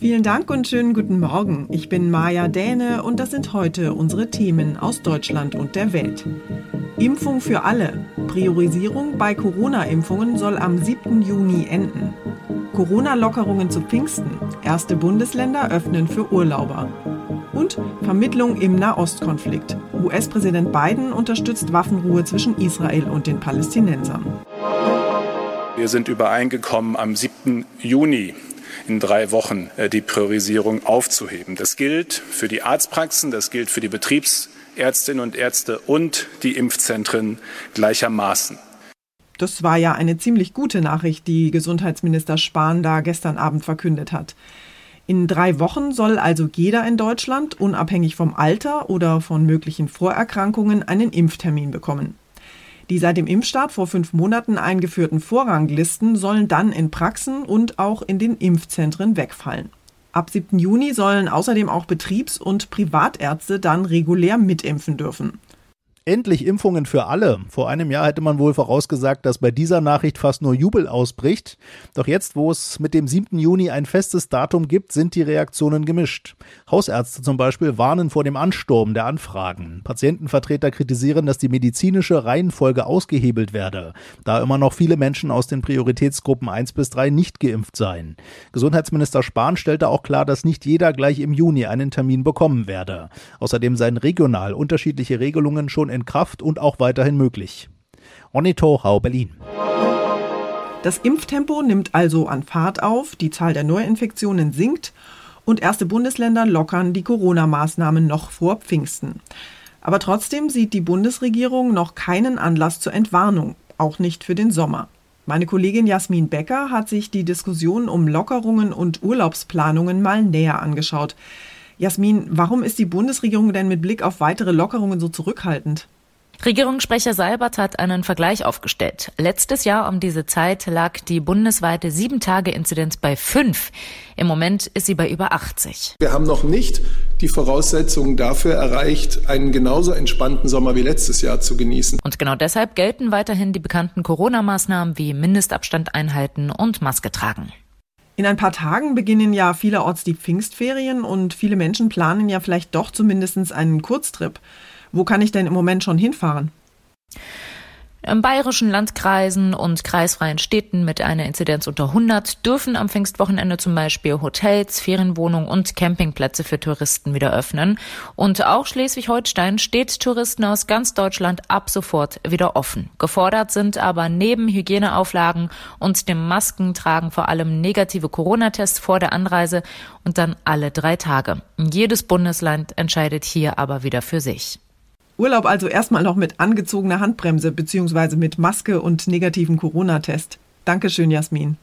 Vielen Dank und schönen guten Morgen. Ich bin Maja Däne und das sind heute unsere Themen aus Deutschland und der Welt. Impfung für alle. Priorisierung bei Corona-Impfungen soll am 7. Juni enden. Corona-Lockerungen zu Pfingsten. Erste Bundesländer öffnen für Urlauber. Und Vermittlung im Nahostkonflikt. US-Präsident Biden unterstützt Waffenruhe zwischen Israel und den Palästinensern. Wir sind übereingekommen, am 7. Juni in drei Wochen äh, die Priorisierung aufzuheben. Das gilt für die Arztpraxen, das gilt für die Betriebsärztinnen und Ärzte und die Impfzentren gleichermaßen. Das war ja eine ziemlich gute Nachricht, die Gesundheitsminister Spahn da gestern Abend verkündet hat. In drei Wochen soll also jeder in Deutschland, unabhängig vom Alter oder von möglichen Vorerkrankungen, einen Impftermin bekommen. Die seit dem Impfstart vor fünf Monaten eingeführten Vorranglisten sollen dann in Praxen und auch in den Impfzentren wegfallen. Ab 7. Juni sollen außerdem auch Betriebs- und Privatärzte dann regulär mitimpfen dürfen. Endlich Impfungen für alle. Vor einem Jahr hätte man wohl vorausgesagt, dass bei dieser Nachricht fast nur Jubel ausbricht. Doch jetzt, wo es mit dem 7. Juni ein festes Datum gibt, sind die Reaktionen gemischt. Hausärzte zum Beispiel warnen vor dem Ansturm der Anfragen. Patientenvertreter kritisieren, dass die medizinische Reihenfolge ausgehebelt werde, da immer noch viele Menschen aus den Prioritätsgruppen 1 bis 3 nicht geimpft seien. Gesundheitsminister Spahn stellte auch klar, dass nicht jeder gleich im Juni einen Termin bekommen werde. Außerdem seien regional unterschiedliche Regelungen schon in Kraft und auch weiterhin möglich. Onito Hau Berlin. Das Impftempo nimmt also an Fahrt auf, die Zahl der Neuinfektionen sinkt und erste Bundesländer lockern die Corona-Maßnahmen noch vor Pfingsten. Aber trotzdem sieht die Bundesregierung noch keinen Anlass zur Entwarnung, auch nicht für den Sommer. Meine Kollegin Jasmin Becker hat sich die Diskussion um Lockerungen und Urlaubsplanungen mal näher angeschaut. Jasmin, warum ist die Bundesregierung denn mit Blick auf weitere Lockerungen so zurückhaltend? Regierungssprecher Seibert hat einen Vergleich aufgestellt. Letztes Jahr um diese Zeit lag die bundesweite Sieben-Tage-Inzidenz bei fünf. Im Moment ist sie bei über 80. Wir haben noch nicht die Voraussetzungen dafür erreicht, einen genauso entspannten Sommer wie letztes Jahr zu genießen. Und genau deshalb gelten weiterhin die bekannten Corona-Maßnahmen wie Mindestabstand einhalten und Maske tragen. In ein paar Tagen beginnen ja vielerorts die Pfingstferien und viele Menschen planen ja vielleicht doch zumindest einen Kurztrip. Wo kann ich denn im Moment schon hinfahren? Im bayerischen Landkreisen und kreisfreien Städten mit einer Inzidenz unter 100 dürfen am Pfingstwochenende zum Beispiel Hotels, Ferienwohnungen und Campingplätze für Touristen wieder öffnen. Und auch Schleswig-Holstein steht Touristen aus ganz Deutschland ab sofort wieder offen. Gefordert sind aber neben Hygieneauflagen und dem Maskentragen vor allem negative Corona-Tests vor der Anreise und dann alle drei Tage. Jedes Bundesland entscheidet hier aber wieder für sich. Urlaub also erstmal noch mit angezogener Handbremse bzw. mit Maske und negativen Corona-Test. Dankeschön, Jasmin.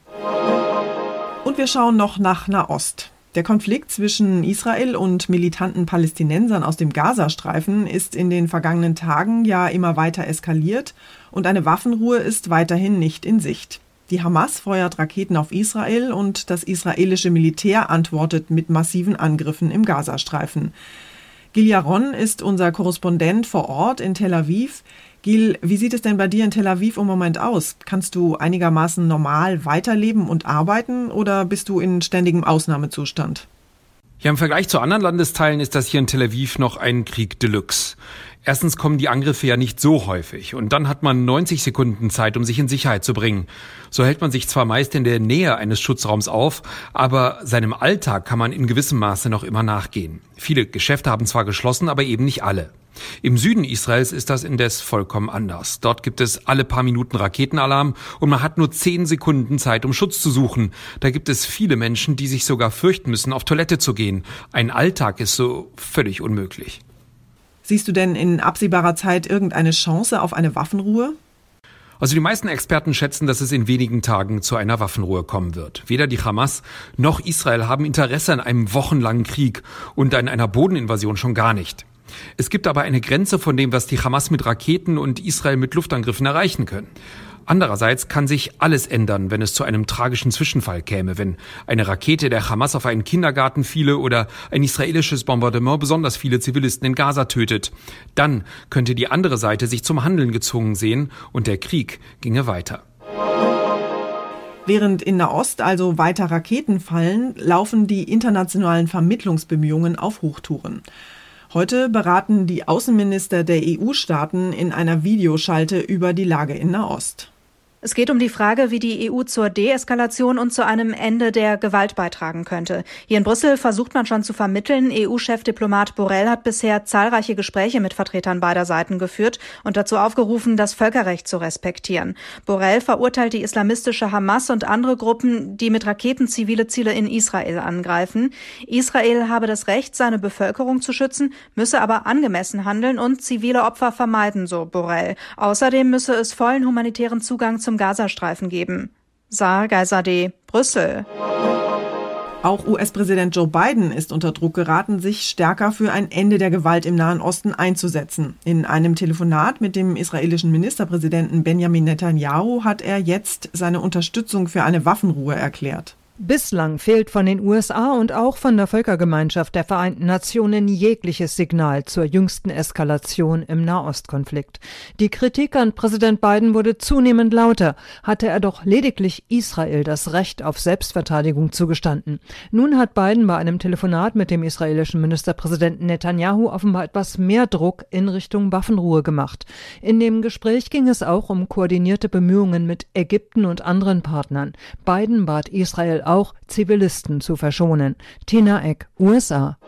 Und wir schauen noch nach Nahost. Der Konflikt zwischen Israel und militanten Palästinensern aus dem Gazastreifen ist in den vergangenen Tagen ja immer weiter eskaliert und eine Waffenruhe ist weiterhin nicht in Sicht. Die Hamas feuert Raketen auf Israel und das israelische Militär antwortet mit massiven Angriffen im Gazastreifen. Gil Jaron ist unser Korrespondent vor Ort in Tel Aviv. Gil, wie sieht es denn bei dir in Tel Aviv im Moment aus? Kannst du einigermaßen normal weiterleben und arbeiten oder bist du in ständigem Ausnahmezustand? Ja, im Vergleich zu anderen Landesteilen ist das hier in Tel Aviv noch ein Krieg Deluxe. Erstens kommen die Angriffe ja nicht so häufig und dann hat man 90 Sekunden Zeit, um sich in Sicherheit zu bringen. So hält man sich zwar meist in der Nähe eines Schutzraums auf, aber seinem Alltag kann man in gewissem Maße noch immer nachgehen. Viele Geschäfte haben zwar geschlossen, aber eben nicht alle. Im Süden Israels ist das indes vollkommen anders. Dort gibt es alle paar Minuten Raketenalarm und man hat nur zehn Sekunden Zeit, um Schutz zu suchen. Da gibt es viele Menschen, die sich sogar fürchten müssen, auf Toilette zu gehen. Ein Alltag ist so völlig unmöglich. Siehst du denn in absehbarer Zeit irgendeine Chance auf eine Waffenruhe? Also die meisten Experten schätzen, dass es in wenigen Tagen zu einer Waffenruhe kommen wird. Weder die Hamas noch Israel haben Interesse an einem wochenlangen Krieg und an einer Bodeninvasion schon gar nicht. Es gibt aber eine Grenze von dem, was die Hamas mit Raketen und Israel mit Luftangriffen erreichen können. Andererseits kann sich alles ändern, wenn es zu einem tragischen Zwischenfall käme, wenn eine Rakete der Hamas auf einen Kindergarten fiele oder ein israelisches Bombardement besonders viele Zivilisten in Gaza tötet. Dann könnte die andere Seite sich zum Handeln gezwungen sehen und der Krieg ginge weiter. Während in Nahost also weiter Raketen fallen, laufen die internationalen Vermittlungsbemühungen auf Hochtouren. Heute beraten die Außenminister der EU-Staaten in einer Videoschalte über die Lage in Nahost. Es geht um die Frage, wie die EU zur Deeskalation und zu einem Ende der Gewalt beitragen könnte. Hier in Brüssel versucht man schon zu vermitteln. EU-Chefdiplomat Borrell hat bisher zahlreiche Gespräche mit Vertretern beider Seiten geführt und dazu aufgerufen, das Völkerrecht zu respektieren. Borrell verurteilt die islamistische Hamas und andere Gruppen, die mit Raketen zivile Ziele in Israel angreifen. Israel habe das Recht, seine Bevölkerung zu schützen, müsse aber angemessen handeln und zivile Opfer vermeiden, so Borrell. Außerdem müsse es vollen humanitären Zugang zum Gazastreifen geben. Saar Geisade, Brüssel. Auch US-Präsident Joe Biden ist unter Druck geraten, sich stärker für ein Ende der Gewalt im Nahen Osten einzusetzen. In einem Telefonat mit dem israelischen Ministerpräsidenten Benjamin Netanyahu hat er jetzt seine Unterstützung für eine Waffenruhe erklärt. Bislang fehlt von den USA und auch von der Völkergemeinschaft der Vereinten Nationen jegliches Signal zur jüngsten Eskalation im Nahostkonflikt. Die Kritik an Präsident Biden wurde zunehmend lauter, hatte er doch lediglich Israel das Recht auf Selbstverteidigung zugestanden. Nun hat Biden bei einem Telefonat mit dem israelischen Ministerpräsidenten Netanyahu offenbar etwas mehr Druck in Richtung Waffenruhe gemacht. In dem Gespräch ging es auch um koordinierte Bemühungen mit Ägypten und anderen Partnern. Biden bat Israel auch Zivilisten zu verschonen. Tina Eck, USA.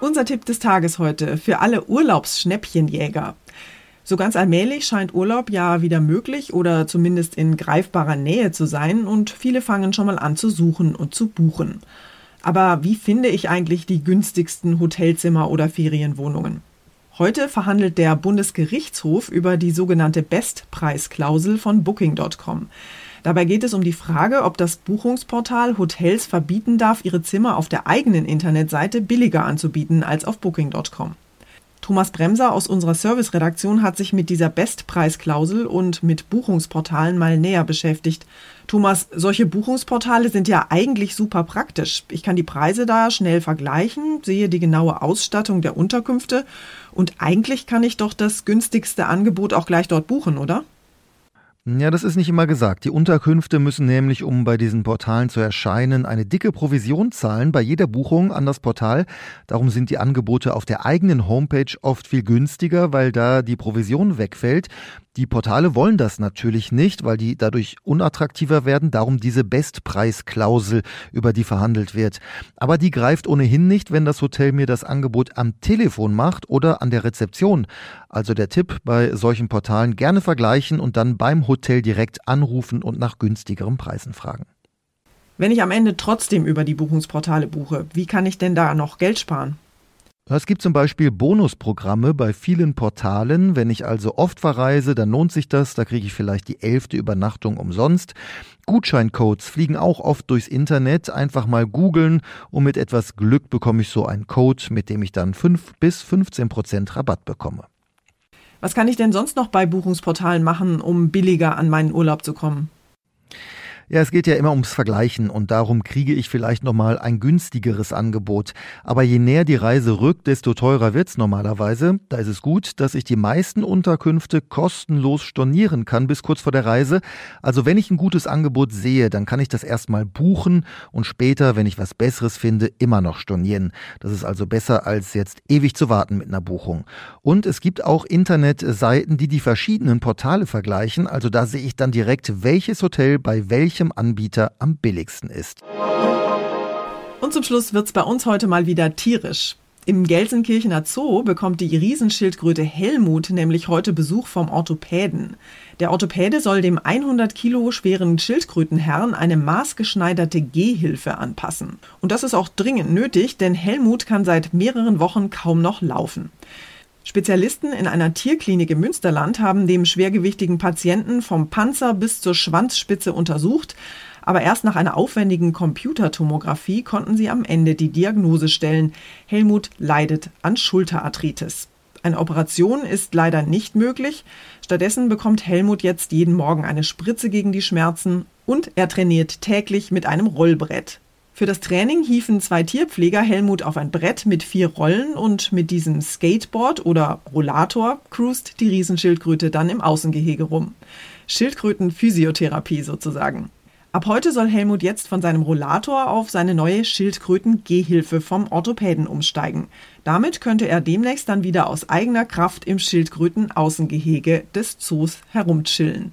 Unser Tipp des Tages heute für alle Urlaubsschnäppchenjäger. So ganz allmählich scheint Urlaub ja wieder möglich oder zumindest in greifbarer Nähe zu sein und viele fangen schon mal an zu suchen und zu buchen. Aber wie finde ich eigentlich die günstigsten Hotelzimmer oder Ferienwohnungen? Heute verhandelt der Bundesgerichtshof über die sogenannte Bestpreisklausel von Booking.com. Dabei geht es um die Frage, ob das Buchungsportal Hotels verbieten darf, ihre Zimmer auf der eigenen Internetseite billiger anzubieten als auf Booking.com. Thomas Bremser aus unserer Serviceredaktion hat sich mit dieser Bestpreisklausel und mit Buchungsportalen mal näher beschäftigt. Thomas, solche Buchungsportale sind ja eigentlich super praktisch. Ich kann die Preise da schnell vergleichen, sehe die genaue Ausstattung der Unterkünfte und eigentlich kann ich doch das günstigste Angebot auch gleich dort buchen, oder? Ja, das ist nicht immer gesagt. Die Unterkünfte müssen nämlich, um bei diesen Portalen zu erscheinen, eine dicke Provision zahlen bei jeder Buchung an das Portal. Darum sind die Angebote auf der eigenen Homepage oft viel günstiger, weil da die Provision wegfällt. Die Portale wollen das natürlich nicht, weil die dadurch unattraktiver werden, darum diese Bestpreisklausel, über die verhandelt wird. Aber die greift ohnehin nicht, wenn das Hotel mir das Angebot am Telefon macht oder an der Rezeption. Also der Tipp bei solchen Portalen gerne vergleichen und dann beim Hotel direkt anrufen und nach günstigeren Preisen fragen. Wenn ich am Ende trotzdem über die Buchungsportale buche, wie kann ich denn da noch Geld sparen? Es gibt zum Beispiel Bonusprogramme bei vielen Portalen. Wenn ich also oft verreise, dann lohnt sich das. Da kriege ich vielleicht die elfte Übernachtung umsonst. Gutscheincodes fliegen auch oft durchs Internet. Einfach mal googeln und mit etwas Glück bekomme ich so einen Code, mit dem ich dann 5 bis 15 Prozent Rabatt bekomme. Was kann ich denn sonst noch bei Buchungsportalen machen, um billiger an meinen Urlaub zu kommen? Ja, es geht ja immer ums Vergleichen und darum kriege ich vielleicht nochmal ein günstigeres Angebot. Aber je näher die Reise rückt, desto teurer wird's normalerweise. Da ist es gut, dass ich die meisten Unterkünfte kostenlos stornieren kann bis kurz vor der Reise. Also wenn ich ein gutes Angebot sehe, dann kann ich das erstmal buchen und später, wenn ich was Besseres finde, immer noch stornieren. Das ist also besser als jetzt ewig zu warten mit einer Buchung. Und es gibt auch Internetseiten, die die verschiedenen Portale vergleichen. Also da sehe ich dann direkt, welches Hotel bei welchem welchem Anbieter am billigsten ist. Und zum Schluss wird es bei uns heute mal wieder tierisch. Im Gelsenkirchener Zoo bekommt die Riesenschildkröte Helmut nämlich heute Besuch vom Orthopäden. Der Orthopäde soll dem 100 Kilo schweren Schildkrötenherrn eine maßgeschneiderte Gehhilfe anpassen. Und das ist auch dringend nötig, denn Helmut kann seit mehreren Wochen kaum noch laufen. Spezialisten in einer Tierklinik im Münsterland haben dem schwergewichtigen Patienten vom Panzer bis zur Schwanzspitze untersucht, aber erst nach einer aufwendigen Computertomographie konnten sie am Ende die Diagnose stellen. Helmut leidet an Schulterarthritis. Eine Operation ist leider nicht möglich. Stattdessen bekommt Helmut jetzt jeden Morgen eine Spritze gegen die Schmerzen und er trainiert täglich mit einem Rollbrett. Für das Training hiefen zwei Tierpfleger Helmut auf ein Brett mit vier Rollen und mit diesem Skateboard oder Rollator cruist die Riesenschildkröte dann im Außengehege rum. Schildkrötenphysiotherapie sozusagen. Ab heute soll Helmut jetzt von seinem Rollator auf seine neue Schildkröten-Gehhilfe vom Orthopäden umsteigen. Damit könnte er demnächst dann wieder aus eigener Kraft im Schildkröten-Außengehege des Zoos herumchillen.